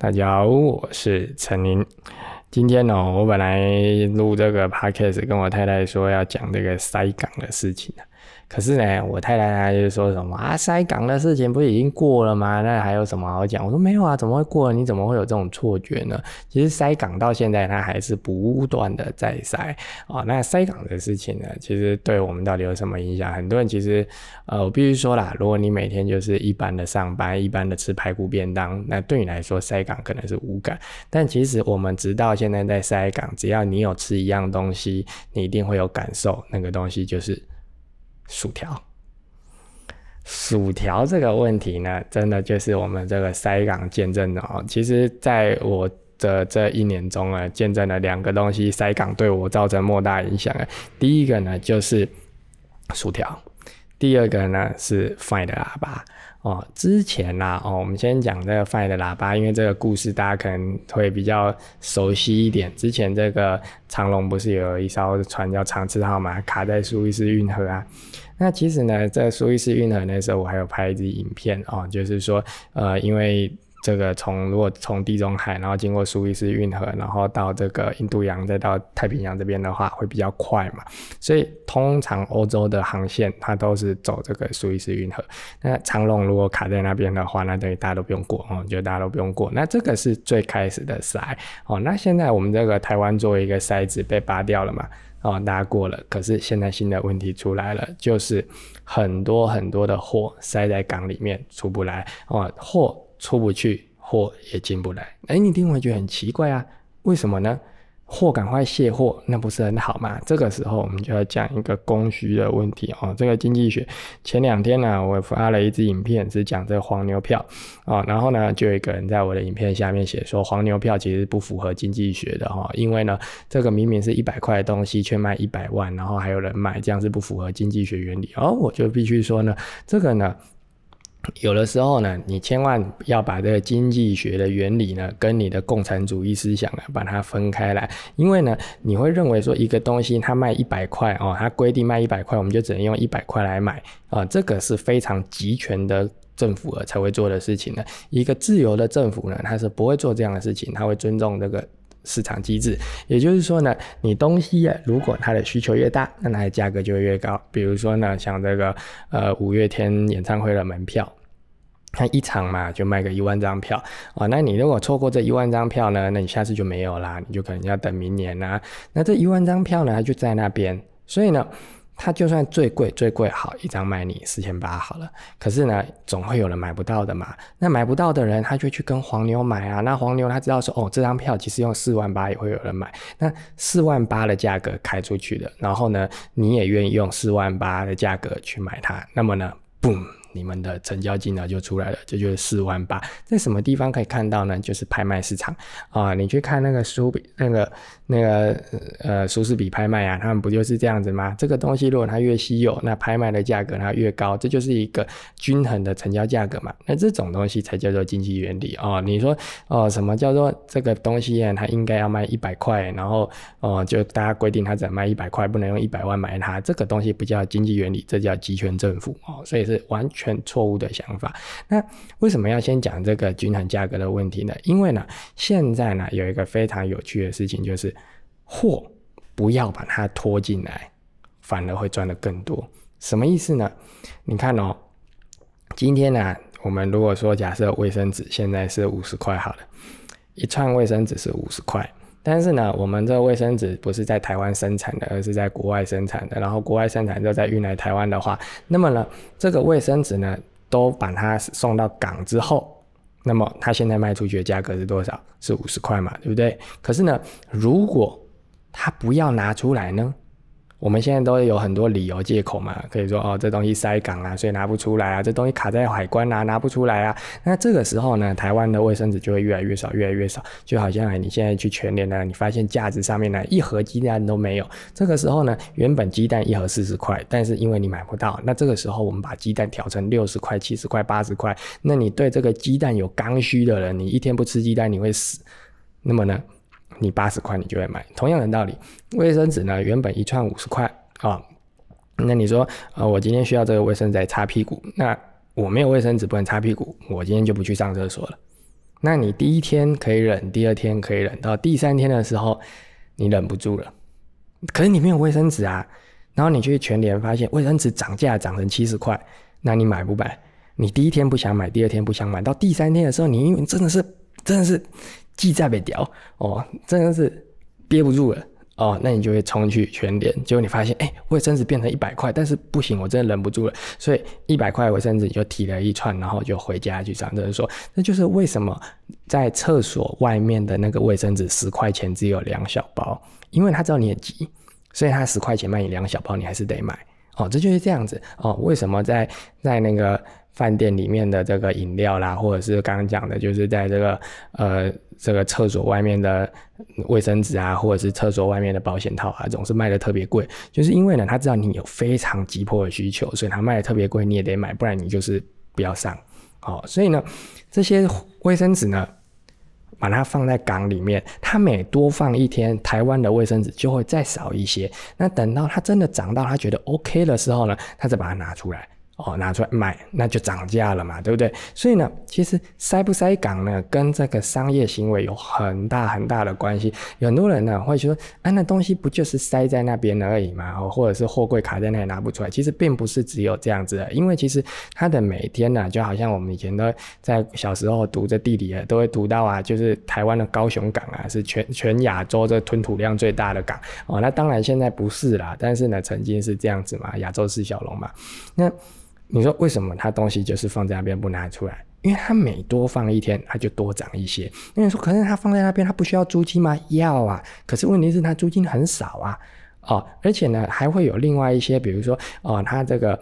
大家好，我是陈林。今天呢，我本来录这个 podcast，跟我太太说要讲这个塞港的事情可是呢，我太太她就说什么啊，塞港的事情不是已经过了吗？那还有什么好讲？我说没有啊，怎么会过？你怎么会有这种错觉呢？其实塞港到现在它还是不断的在塞啊。那塞港的事情呢，其实对我们到底有什么影响？很多人其实，呃，我必须说啦，如果你每天就是一般的上班，一般的吃排骨便当，那对你来说塞港可能是无感。但其实我们直到现在在塞港，只要你有吃一样东西，你一定会有感受，那个东西就是。薯条，薯条这个问题呢，真的就是我们这个塞港见证的哦。其实，在我的这一年中啊，见证了两个东西，塞港对我造成莫大影响啊。第一个呢，就是薯条；第二个呢，是 Find 的喇叭。哦，之前啦，哦，我们先讲这个 Fine 的喇叭，因为这个故事大家可能会比较熟悉一点。之前这个长龙不是有一艘船叫长次号嘛，卡在苏伊士运河啊。那其实呢，在苏伊士运河那时候，我还有拍一支影片哦，就是说，呃，因为。这个从如果从地中海，然后经过苏伊士运河，然后到这个印度洋，再到太平洋这边的话，会比较快嘛。所以通常欧洲的航线它都是走这个苏伊士运河。那长龙如果卡在那边的话，那等于大家都不用过哦，就大家都不用过。那这个是最开始的塞哦。那现在我们这个台湾作为一个塞子被拔掉了嘛？哦，大家过了。可是现在新的问题出来了，就是很多很多的货塞在港里面出不来哦，货。出不去，货也进不来。哎，你听完觉得很奇怪啊？为什么呢？货赶快卸货，那不是很好吗？这个时候我们就要讲一个供需的问题哦。这个经济学前两天呢，我发了一支影片，是讲这个黄牛票啊。然后呢，就有一个人在我的影片下面写说，黄牛票其实不符合经济学的哈，因为呢，这个明明是一百块的东西，却卖一百万，然后还有人买，这样是不符合经济学原理。哦，我就必须说呢，这个呢。有的时候呢，你千万要把这个经济学的原理呢，跟你的共产主义思想呢，把它分开来。因为呢，你会认为说一个东西它卖一百块哦，它规定卖一百块，我们就只能用一百块来买啊，这个是非常集权的政府才会做的事情呢。一个自由的政府呢，它是不会做这样的事情，它会尊重这个。市场机制，也就是说呢，你东西呀，如果它的需求越大，那它的价格就会越高。比如说呢，像这个呃五月天演唱会的门票，它一场嘛就卖个一万张票啊，那你如果错过这一万张票呢，那你下次就没有啦，你就可能要等明年啦。那这一万张票呢，它就在那边，所以呢。他就算最贵最贵好一张卖你四千八好了，可是呢，总会有人买不到的嘛。那买不到的人，他就去跟黄牛买啊。那黄牛他知道说，哦，这张票其实用四万八也会有人买。那四万八的价格开出去的，然后呢，你也愿意用四万八的价格去买它，那么呢，boom。你们的成交金额就出来了，这就是四万八。在什么地方可以看到呢？就是拍卖市场啊，你去看那个苏比那个那个呃苏士比拍卖啊，他们不就是这样子吗？这个东西如果它越稀有，那拍卖的价格它越高，这就是一个均衡的成交价格嘛。那这种东西才叫做经济原理哦。你说哦，什么叫做这个东西啊？它应该要卖一百块，然后哦，就大家规定它只能卖一百块，不能用一百万买它。这个东西不叫经济原理，这叫集权政府哦。所以是完全。错误的想法。那为什么要先讲这个均衡价格的问题呢？因为呢，现在呢有一个非常有趣的事情，就是货不要把它拖进来，反而会赚的更多。什么意思呢？你看哦，今天呢，我们如果说假设卫生纸现在是五十块好了，一串卫生纸是五十块。但是呢，我们这个卫生纸不是在台湾生产的，而是在国外生产的。然后国外生产之后再运来台湾的话，那么呢，这个卫生纸呢，都把它送到港之后，那么它现在卖出去的价格是多少？是五十块嘛，对不对？可是呢，如果他不要拿出来呢？我们现在都有很多理由借口嘛，可以说哦，这东西塞港啊，所以拿不出来啊，这东西卡在海关啊，拿不出来啊。那这个时候呢，台湾的卫生纸就会越来越少，越来越少，就好像你现在去全联呢，你发现架子上面呢一盒鸡蛋都没有。这个时候呢，原本鸡蛋一盒四十块，但是因为你买不到，那这个时候我们把鸡蛋调成六十块、七十块、八十块。那你对这个鸡蛋有刚需的人，你一天不吃鸡蛋你会死。那么呢？你八十块你就会买，同样的道理，卫生纸呢原本一串五十块啊，那你说呃我今天需要这个卫生纸擦屁股，那我没有卫生纸不能擦屁股，我今天就不去上厕所了，那你第一天可以忍，第二天可以忍，到第三天的时候你忍不住了，可是你没有卫生纸啊，然后你去全联发现卫生纸涨价涨成七十块，那你买不买？你第一天不想买，第二天不想买，到第三天的时候，你因为真的是真的是记在被屌哦，真的是憋不住了。哦，那你就会冲去全联，结果你发现，哎，卫生纸变成一百块，但是不行，我真的忍不住了，所以一百块卫生纸就提了一串，然后就回家去上厕所。说，那就是为什么在厕所外面的那个卫生纸十块钱只有两小包，因为他知道你很急，所以他十块钱卖你两小包，你还是得买。哦，这就是这样子。哦，为什么在在那个。饭店里面的这个饮料啦，或者是刚刚讲的，就是在这个呃这个厕所外面的卫生纸啊，或者是厕所外面的保险套啊，总是卖的特别贵，就是因为呢，他知道你有非常急迫的需求，所以他卖的特别贵，你也得买，不然你就是不要上。好，所以呢，这些卫生纸呢，把它放在缸里面，它每多放一天，台湾的卫生纸就会再少一些。那等到它真的长到它觉得 OK 的时候呢，它再把它拿出来。哦，拿出来卖，那就涨价了嘛，对不对？所以呢，其实塞不塞港呢，跟这个商业行为有很大很大的关系。有很多人呢会说，啊，那东西不就是塞在那边而已嘛？哦，或者是货柜卡在那里拿不出来。其实并不是只有这样子的，因为其实它的每天呢，就好像我们以前都在小时候读这地理，都会读到啊，就是台湾的高雄港啊，是全全亚洲这吞吐量最大的港。哦，那当然现在不是啦，但是呢，曾经是这样子嘛，亚洲四小龙嘛，那。你说为什么他东西就是放在那边不拿出来？因为他每多放一天，他就多涨一些。那你说，可是他放在那边，他不需要租金吗？要啊。可是问题是他租金很少啊。哦，而且呢，还会有另外一些，比如说，哦，他这个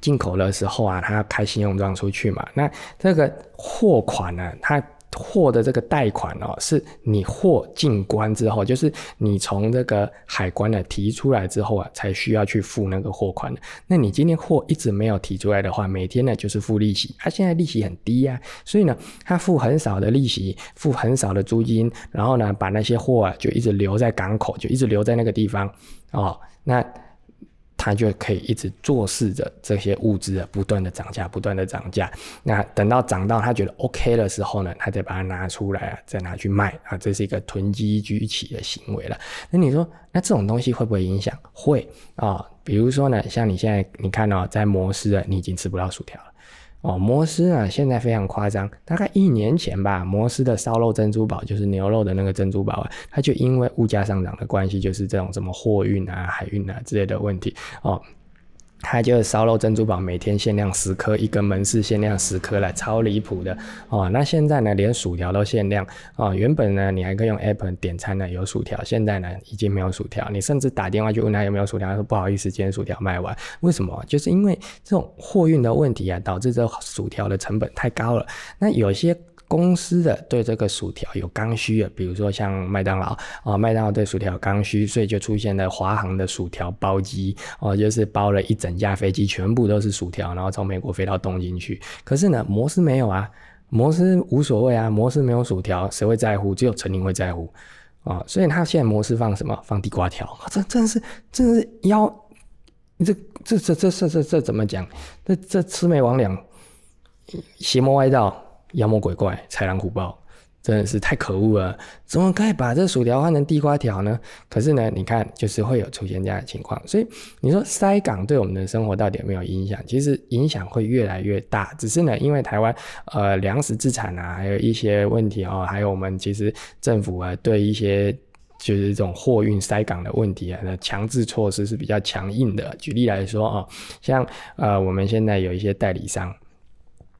进口的时候啊，他开信用状出去嘛。那这个货款呢，他。货的这个贷款哦，是你货进关之后，就是你从这个海关呢提出来之后啊，才需要去付那个货款的。那你今天货一直没有提出来的话，每天呢就是付利息，他现在利息很低呀，所以呢，他付很少的利息，付很少的租金，然后呢，把那些货啊就一直留在港口，就一直留在那个地方哦，那。他就可以一直坐视着这些物资啊不断的涨价，不断的涨价。那等到涨到他觉得 OK 的时候呢，他再把它拿出来啊，再拿去卖啊，这是一个囤积居奇的行为了。那你说，那这种东西会不会影响？会啊，比如说呢，像你现在你看哦，在摩斯啊，你已经吃不到薯条了。哦，摩斯啊，现在非常夸张。大概一年前吧，摩斯的烧肉珍珠堡，就是牛肉的那个珍珠堡啊，它就因为物价上涨的关系，就是这种什么货运啊、海运啊之类的问题哦。它就是烧肉珍珠堡，每天限量十颗，一个门市限量十颗了，超离谱的哦。那现在呢，连薯条都限量哦。原本呢，你还可以用 app 点餐呢，有薯条，现在呢，已经没有薯条。你甚至打电话去问他有没有薯条，他说不好意思，今天薯条卖完。为什么？就是因为这种货运的问题啊，导致这薯条的成本太高了。那有些。公司的对这个薯条有刚需啊，比如说像麦当劳啊，麦当劳对薯条有刚需，所以就出现了华航的薯条包机哦，就是包了一整架飞机，全部都是薯条，然后从美国飞到东京去。可是呢，摩斯没有啊，摩斯无所谓啊，摩斯没有薯条，谁会在乎？只有陈宁会在乎啊，所以他现在摩斯放什么？放地瓜条，这真是真是妖，这这这这这这这怎么讲？这这魑魅魍魉，邪魔歪道。妖魔鬼怪、豺狼虎豹，真的是太可恶了！怎么可以把这薯条换成地瓜条呢？可是呢，你看，就是会有出现这样的情况。所以你说塞港对我们的生活到底有没有影响？其实影响会越来越大。只是呢，因为台湾呃粮食资产啊，还有一些问题哦，还有我们其实政府啊对一些就是这种货运塞港的问题啊，那强制措施是比较强硬的。举例来说哦，像呃我们现在有一些代理商。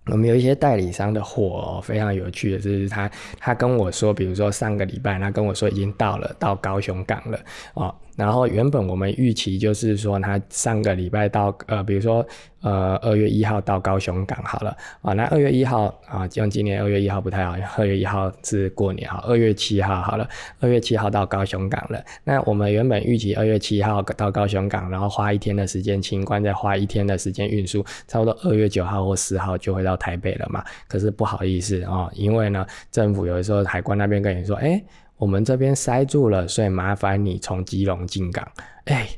我们有一些代理商的货，非常有趣的，就是他他跟我说，比如说上个礼拜，他跟我说已经到了，到高雄港了哦。然后原本我们预期就是说，他上个礼拜到呃，比如说呃二月一号到高雄港好了啊。那二月一号啊，像今年二月一号不太好，二月一号是过年哈。二月七号好了，二月七号到高雄港了。那我们原本预期二月七号到高雄港，然后花一天的时间清关，再花一天的时间运输，差不多二月九号或十号就会到台北了嘛。可是不好意思啊，因为呢，政府有的时候海关那边跟你说，哎。我们这边塞住了，所以麻烦你从基隆进港。哎，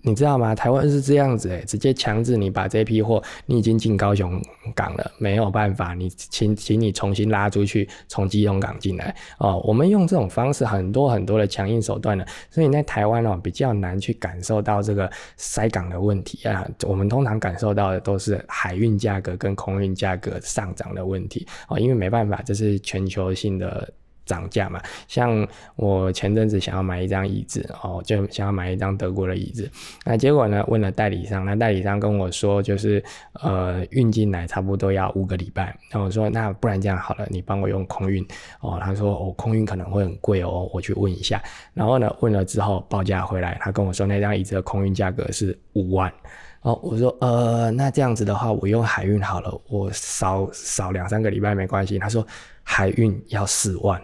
你知道吗？台湾是这样子诶，直接强制你把这批货，你已经进高雄港了，没有办法，你请请你重新拉出去，从基隆港进来哦。我们用这种方式，很多很多的强硬手段呢，所以在台湾哦比较难去感受到这个塞港的问题啊。我们通常感受到的都是海运价格跟空运价格上涨的问题哦，因为没办法，这是全球性的。涨价嘛，像我前阵子想要买一张椅子哦，就想要买一张德国的椅子，那结果呢，问了代理商，那代理商跟我说，就是呃运进来差不多要五个礼拜，那我说那不然这样好了，你帮我用空运。哦，他说哦空运可能会很贵哦，我去问一下，然后呢问了之后报价回来，他跟我说那张椅子的空运价格是五万，哦我说呃那这样子的话我用海运好了，我少少两三个礼拜没关系，他说海运要四万。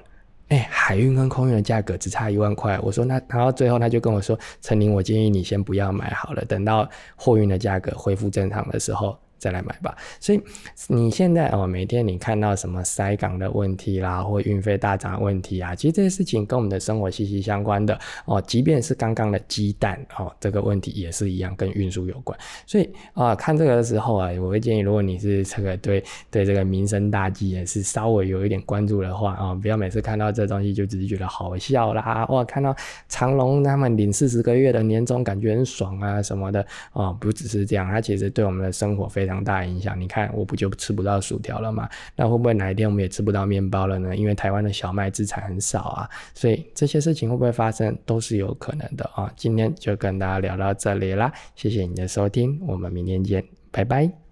哎，海运跟空运的价格只差一万块。我说那，然后最后他就跟我说：“陈林，我建议你先不要买好了，等到货运的价格恢复正常的时候。”再来买吧。所以你现在哦，每天你看到什么塞港的问题啦，或运费大涨问题啊，其实这些事情跟我们的生活息息相关的哦。即便是刚刚的鸡蛋哦，这个问题也是一样，跟运输有关。所以啊，看这个的时候啊，我会建议，如果你是这个对对这个民生大计也是稍微有一点关注的话啊，不要每次看到这东西就只是觉得好笑啦，哇，看到长隆他们领四十个月的年终，感觉很爽啊什么的啊，不只是这样，它其实对我们的生活非。非常大影响，你看我不就吃不到薯条了吗？那会不会哪一天我们也吃不到面包了呢？因为台湾的小麦资产很少啊，所以这些事情会不会发生都是有可能的啊。今天就跟大家聊到这里啦，谢谢你的收听，我们明天见，拜拜。